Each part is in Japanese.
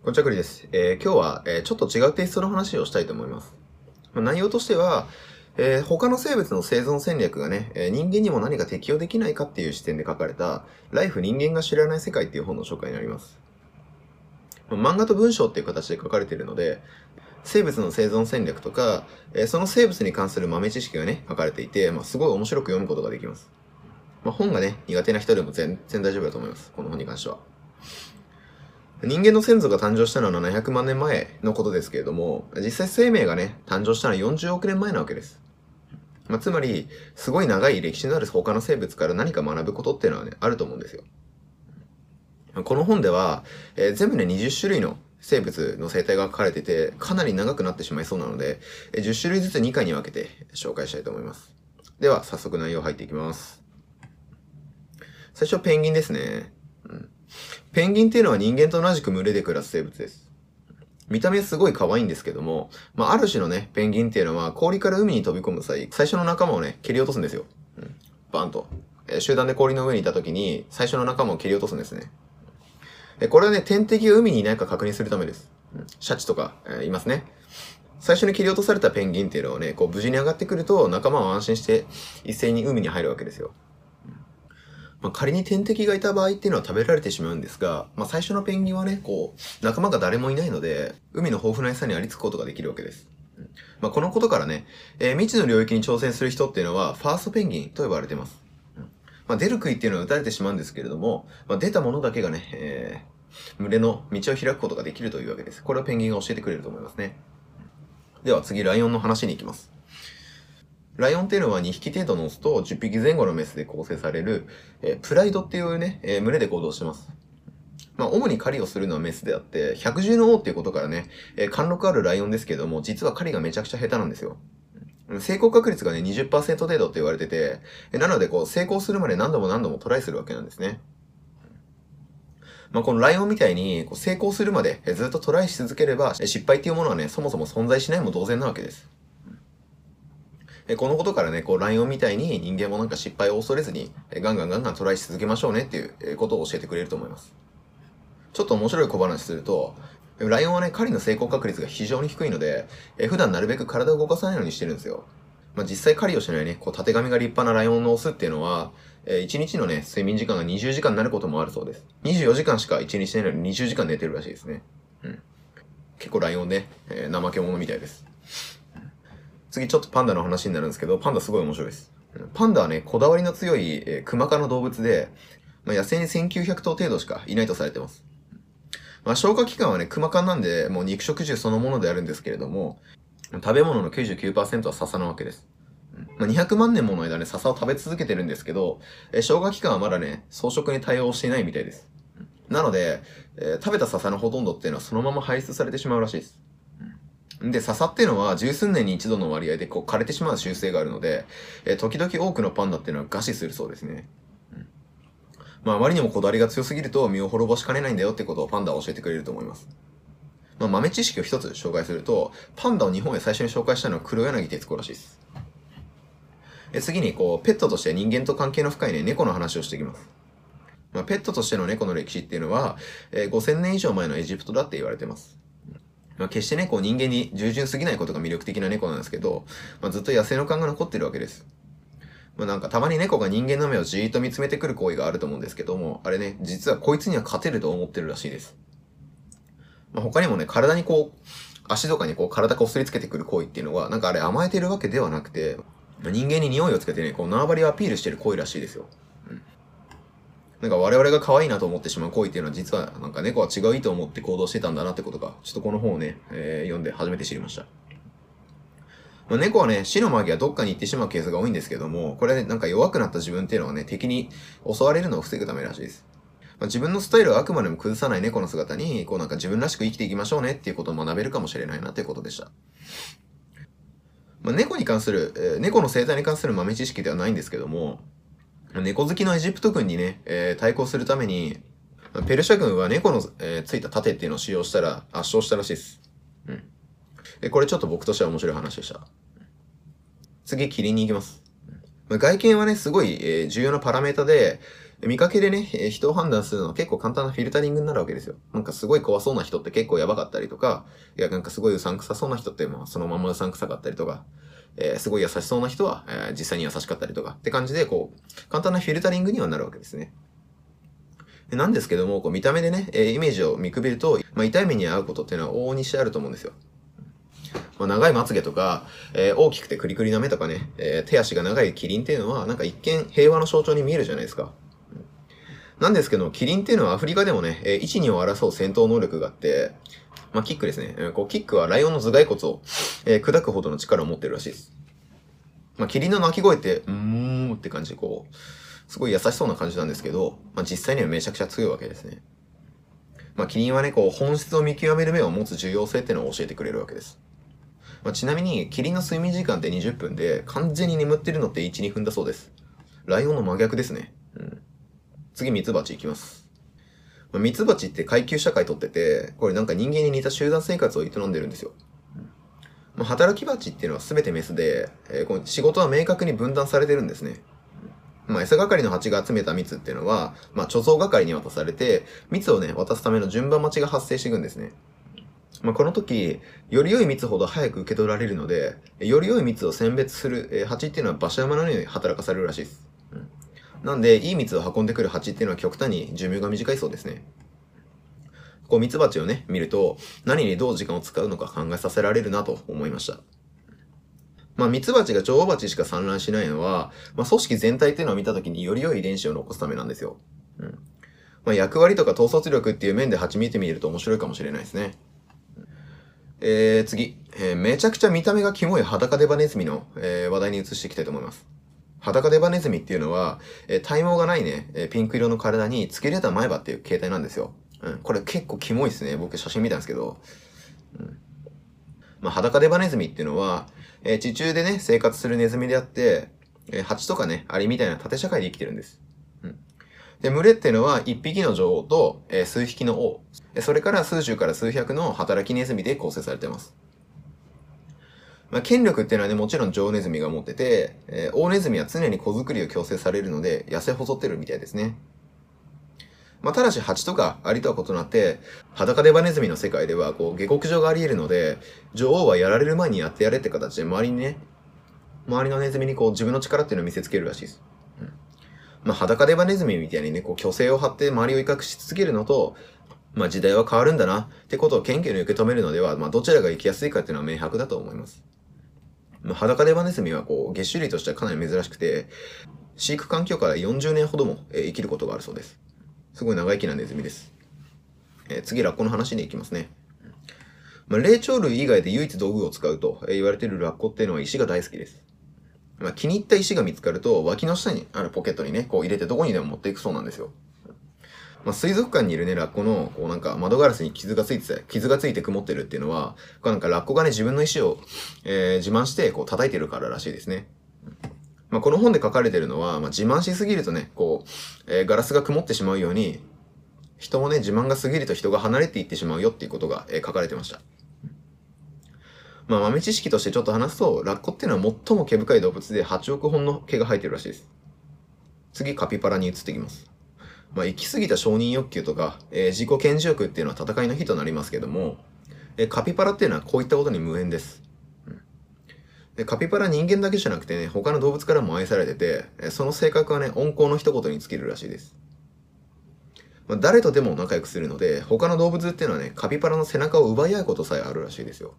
こんにちは、くりです。えー今日は、えーちょっと違うテイストの話をしたいと思います。まあ、内容としては、えー他の生物の生存戦略がね、え人間にも何か適用できないかっていう視点で書かれた、ライフ人間が知らない世界っていう本の紹介になります。漫画と文章っていう形で書かれているので、生物の生存戦略とか、えその生物に関する豆知識がね、書かれていて、まあ、すごい面白く読むことができます。まあ、本がね、苦手な人でも全然大丈夫だと思います。この本に関しては。人間の先祖が誕生したのは700万年前のことですけれども、実際生命がね、誕生したのは40億年前なわけです。まあ、つまり、すごい長い歴史のある他の生物から何か学ぶことっていうのはね、あると思うんですよ。この本では、えー全部で20種類の生物の生態が書かれてて、かなり長くなってしまいそうなので、えー10種類ずつ2回に分けて紹介したいと思います。では、早速内容入っていきます。最初、ペンギンですね。ペンギンっていうのは人間と同じく群れで暮らす生物です。見た目すごい可愛いんですけども、まあ、ある種のね、ペンギンっていうのは氷から海に飛び込む際、最初の仲間をね、蹴り落とすんですよ。うん、バンと。え集団で氷の上にいた時に、最初の仲間を蹴り落とすんですね。えこれはね、天敵が海にいないか確認するためです。うんシャチとか、えいますね。最初に切り落とされたペンギンっていうのはね、こう無事に上がってくると仲間は安心して一斉に海に入るわけですよ。まあ、仮に天敵がいた場合っていうのは食べられてしまうんですが、まあ、最初のペンギンはね、こう、仲間が誰もいないので、海の豊富な餌にありつくことができるわけです。まあ、このことからね、えー未知の領域に挑戦する人っていうのは、ファーストペンギンと呼ばれてます。まあ、出る杭っていうのは撃たれてしまうんですけれども、まあ、出たものだけがね、えー群れの道を開くことができるというわけです。これをペンギンが教えてくれると思いますね。では次、ライオンの話に行きます。ライオンっていうのは2匹程度のオスと10匹前後のメスで構成される、えープライドっていうね、えー群れで行動してます。まあ、主に狩りをするのはメスであって、百獣の王っていうことからね、えー貫禄あるライオンですけども、実は狩りがめちゃくちゃ下手なんですよ。成功確率がね、20%程度って言われてて、なのでこう、成功するまで何度も何度もトライするわけなんですね。まあ、このライオンみたいにこう成功するまでずっとトライし続ければ、失敗っていうものはね、そもそも存在しないも同然なわけです。えこのことからね、こう、ライオンみたいに人間もなんか失敗を恐れずに、えガンガンガンガントライし続けましょうねっていうことを教えてくれると思います。ちょっと面白い小話すると、ライオンはね、狩りの成功確率が非常に低いので、え普段なるべく体を動かさないようにしてるんですよ。まあ、実際狩りをしないね、こう、縦髪が立派なライオンのオスっていうのは、え1日のね、睡眠時間が20時間になることもあるそうです。24時間しか1日寝ないのに20時間寝てるらしいですね。うん。結構ライオンね、えー怠け者みたいです。次ちょっとパンダの話になるんですけど、パンダすごい面白いです。パンダはね、こだわりの強い、えー、クマ科の動物で、まあ、野生に1900頭程度しかいないとされてます。まあ、消化器官はね、クマ科なんで、もう肉食獣そのものであるんですけれども、食べ物の99%は笹なわけです。まあ、200万年もの間ね、笹を食べ続けてるんですけど、えー消化器官はまだね、草食に対応していないみたいです。なので、えー食べた笹のほとんどっていうのはそのまま排出されてしまうらしいです。で、笹っていうのは十数年に一度の割合でこう枯れてしまう習性があるので、えー時々多くのパンダっていうのは餓死するそうですね。うんまあ、あまりにもこだわりが強すぎると身を滅ぼしかねないんだよってことをパンダは教えてくれると思います。まあ、豆知識を一つ紹介すると、パンダを日本へ最初に紹介したのは黒柳徹子らしいです。え次に、こう、ペットとして人間と関係の深いね、猫の話をしていきます。まあ、ペットとしての猫の歴史っていうのは、えー5000年以上前のエジプトだって言われてます。まあ、決してね、こう人間に従順すぎないことが魅力的な猫なんですけど、まあ、ずっと野生の感が残ってるわけです。まあ、なんかたまに猫が人間の目をじーっと見つめてくる行為があると思うんですけども、あれね、実はこいつには勝てると思ってるらしいです。まあ、他にもね、体にこう、足とかにこう体こすりつけてくる行為っていうのは、なんかあれ甘えてるわけではなくて、人間に匂いをつけてね、こう縄張りをアピールしてる行為らしいですよ。なんか我々が可愛いなと思ってしまう行為っていうのは実はなんか猫は違う意図を持って行動してたんだなってことが、ちょっとこの本をね、えー読んで初めて知りました。まあ、猫はね、死の間際どっかに行ってしまうケースが多いんですけども、これね、なんか弱くなった自分っていうのはね、敵に襲われるのを防ぐためらしいです。まあ、自分のスタイルをあくまでも崩さない猫の姿に、こうなんか自分らしく生きていきましょうねっていうことを学べるかもしれないなということでした。まあ、猫に関する、えー猫の生態に関する豆知識ではないんですけども、猫好きのエジプト軍にね、えー対抗するために、ペルシャ軍は猫の、えーついた盾っていうのを使用したら圧勝したらしいです。うん。えこれちょっと僕としては面白い話でした。次、キリンに行きます。まあ外見はね、すごい、えー重要なパラメータで、見かけでね、えー人を判断するのは結構簡単なフィルタリングになるわけですよ。なんかすごい怖そうな人って結構やばかったりとか、いや、なんかすごいうさんくさそうな人って、まあそのままうさんくさかったりとか、えーすごい優しそうな人は、えー実際に優しかったりとかって感じで、こう、簡単なフィルタリングにはなるわけですね。でなんですけども、こう見た目でね、えイメージを見くびると、まあ、痛い目に遭うことっていうのは往々にしてあると思うんですよ。まあ、長いまつげとか、えー大きくてクリクリな目とかね、えー手足が長いキリンっていうのは、なんか一見平和の象徴に見えるじゃないですか。なんですけど、キリンっていうのはアフリカでもね、えー1、2を争う戦闘能力があって、まあ、キックですね。えこうキックはライオンの頭蓋骨を、えー砕くほどの力を持ってるらしいです。まあ、キリンの鳴き声って、うーんって感じで、こう、すごい優しそうな感じなんですけど、まあ、実際にはめちゃくちゃ強いわけですね。まあ、キリンはね、こう、本質を見極める目を持つ重要性っていうのを教えてくれるわけです。まあ、ちなみに、キリンの睡眠時間って20分で、完全に眠ってるのって1、2分だそうです。ライオンの真逆ですね。うん。次、ミツバチいきます。まあ、ミツバチって階級社会とってて、これなんか人間に似た集団生活を営んでるんですよ。まあ、働きバチっていうのは全てメスで、えーこの仕事は明確に分担されてるんですね。まあ、餌係の蜂が集めた蜜っていうのは、まあ、貯蔵係に渡されて、蜜をね、渡すための順番待ちが発生していくんですね。まあ、この時、より良い蜜ほど早く受け取られるので、より良い蜜を選別する、えー蜂っていうのは馬車馬のように働かされるらしいです。なんで、いい蜜を運んでくる蜂っていうのは極端に寿命が短いそうですね。こう、蜜蜂をね、見ると、何にどう時間を使うのか考えさせられるなと思いました。まあ、ミツバチが女王蜂しか産卵しないのは、まあ、組織全体っていうのを見たときにより良い遺伝子を残すためなんですよ。うん。まあ、役割とか統率力っていう面で蜂見てみると面白いかもしれないですね。えー、次。えーめちゃくちゃ見た目がキモい裸デバネズミの、えー話題に移していきたいと思います。裸デバネズミっていうのは、え体毛がないね、えピンク色の体に突き出た前歯っていう形態なんですよ。うん。これ結構キモいですね。僕写真見たんですけど。うん。まあ、裸デバネズミっていうのは、えー地中でね、生活するネズミであって、えー蜂とかね、アリみたいな縦社会で生きてるんです。うん。で、群れっていうのは、一匹の女王と、えー数匹の王。それから数十から数百の働きネズミで構成されています。まあ、権力っていうのはね、もちろん女王ネズミが持ってて、えー、王ネズミは常に子作りを強制されるので、痩せ細ってるみたいですね。まあ、ただし、蜂とかアリとは異なって、裸デバネズミの世界では、こう、下克上があり得るので、女王はやられる前にやってやれって形で、周りにね、周りのネズミにこう、自分の力っていうのを見せつけるらしいです。うん。まあ、裸デバネズミみたいにね、こう、虚勢を張って周りを威嚇し続けるのと、まあ、時代は変わるんだな、ってことを謙虚に受け止めるのでは、まあ、どちらが生きやすいかっていうのは明白だと思います。まあ、裸デバネズミはこう、月種類としてはかなり珍しくて、飼育環境から40年ほども、え生きることがあるそうです。すごい長生きなネズミです。えー次、ラッコの話に行きますね。まあ、霊長類以外で唯一道具を使うと言われているラッコっていうのは石が大好きです。まあ、気に入った石が見つかると、脇の下にあるポケットにね、こう入れてどこにでも持っていくそうなんですよ。まあ、水族館にいるね、ラッコの、こうなんか窓ガラスに傷がついてて、傷がついて曇ってるっていうのは、こうなんかラッコがね、自分の石を、えー自慢して、こう叩いてるかららしいですね。まあ、この本で書かれてるのは、まあ、自慢しすぎるとね、こう、えーガラスが曇ってしまうように、人もね、自慢が過ぎると人が離れていってしまうよっていうことが、えー書かれてました。まあ、豆知識としてちょっと話すと、ラッコっていうのは最も毛深い動物で8億本の毛が生えてるらしいです。次、カピバラに移っていきます。まあ、行き過ぎた承認欲求とか、えー自己顕示欲っていうのは戦いの日となりますけども、えーカピバラっていうのはこういったことに無縁です。でカピバラ人間だけじゃなくてね、他の動物からも愛されてて、えその性格はね、温厚の一言に尽きるらしいです。まあ、誰とでも仲良くするので、他の動物っていうのはね、カピバラの背中を奪い合うことさえあるらしいですよ。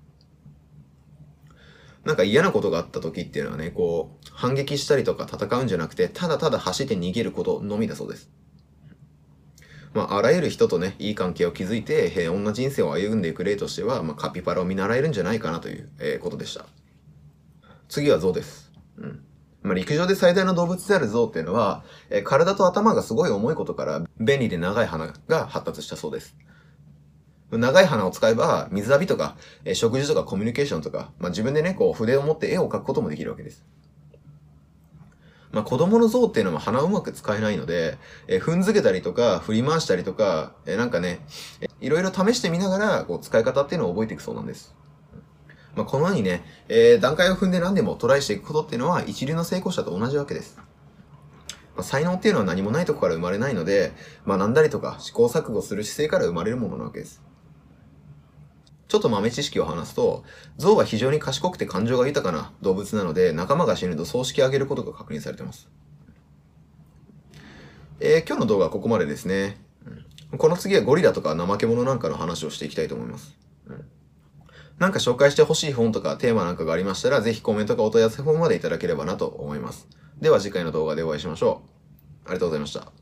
なんか嫌なことがあった時っていうのはね、こう、反撃したりとか戦うんじゃなくて、ただただ走って逃げることのみだそうです。まあ、あらゆる人とね、いい関係を築いて、平穏な人生を歩んでいく例としては、まあ、カピバラを見習えるんじゃないかなという、えーことでした。次は象です。うん。まあ、陸上で最大の動物である象っていうのは、えー体と頭がすごい重いことから、便利で長い鼻が発達したそうです。長い鼻を使えば、水浴びとか、えー食事とかコミュニケーションとか、まあ、自分でね、こう筆を持って絵を描くこともできるわけです。まあ、子供の象っていうのは鼻をうまく使えないので、えー踏んづけたりとか、振り回したりとか、えーなんかね、えーいろいろ試してみながら、こう、使い方っていうのを覚えていくそうなんです。まあ、このようにね、えー段階を踏んで何でもトライしていくことっていうのは、一流の成功者と同じわけです。まあ、才能っていうのは何もないとこから生まれないので、学んだりとか試行錯誤する姿勢から生まれるものなわけです。ちょっと豆知識を話すと、象は非常に賢くて感情が豊かな動物なので、仲間が死ぬと葬式をあげることが確認されています。えー、今日の動画はここまでですね。この次はゴリラとか怠け者なんかの話をしていきたいと思います。なんか紹介してほしい本とかテーマなんかがありましたら、ぜひコメントかお問い合わせフォームまでいただければなと思います。では次回の動画でお会いしましょう。ありがとうございました。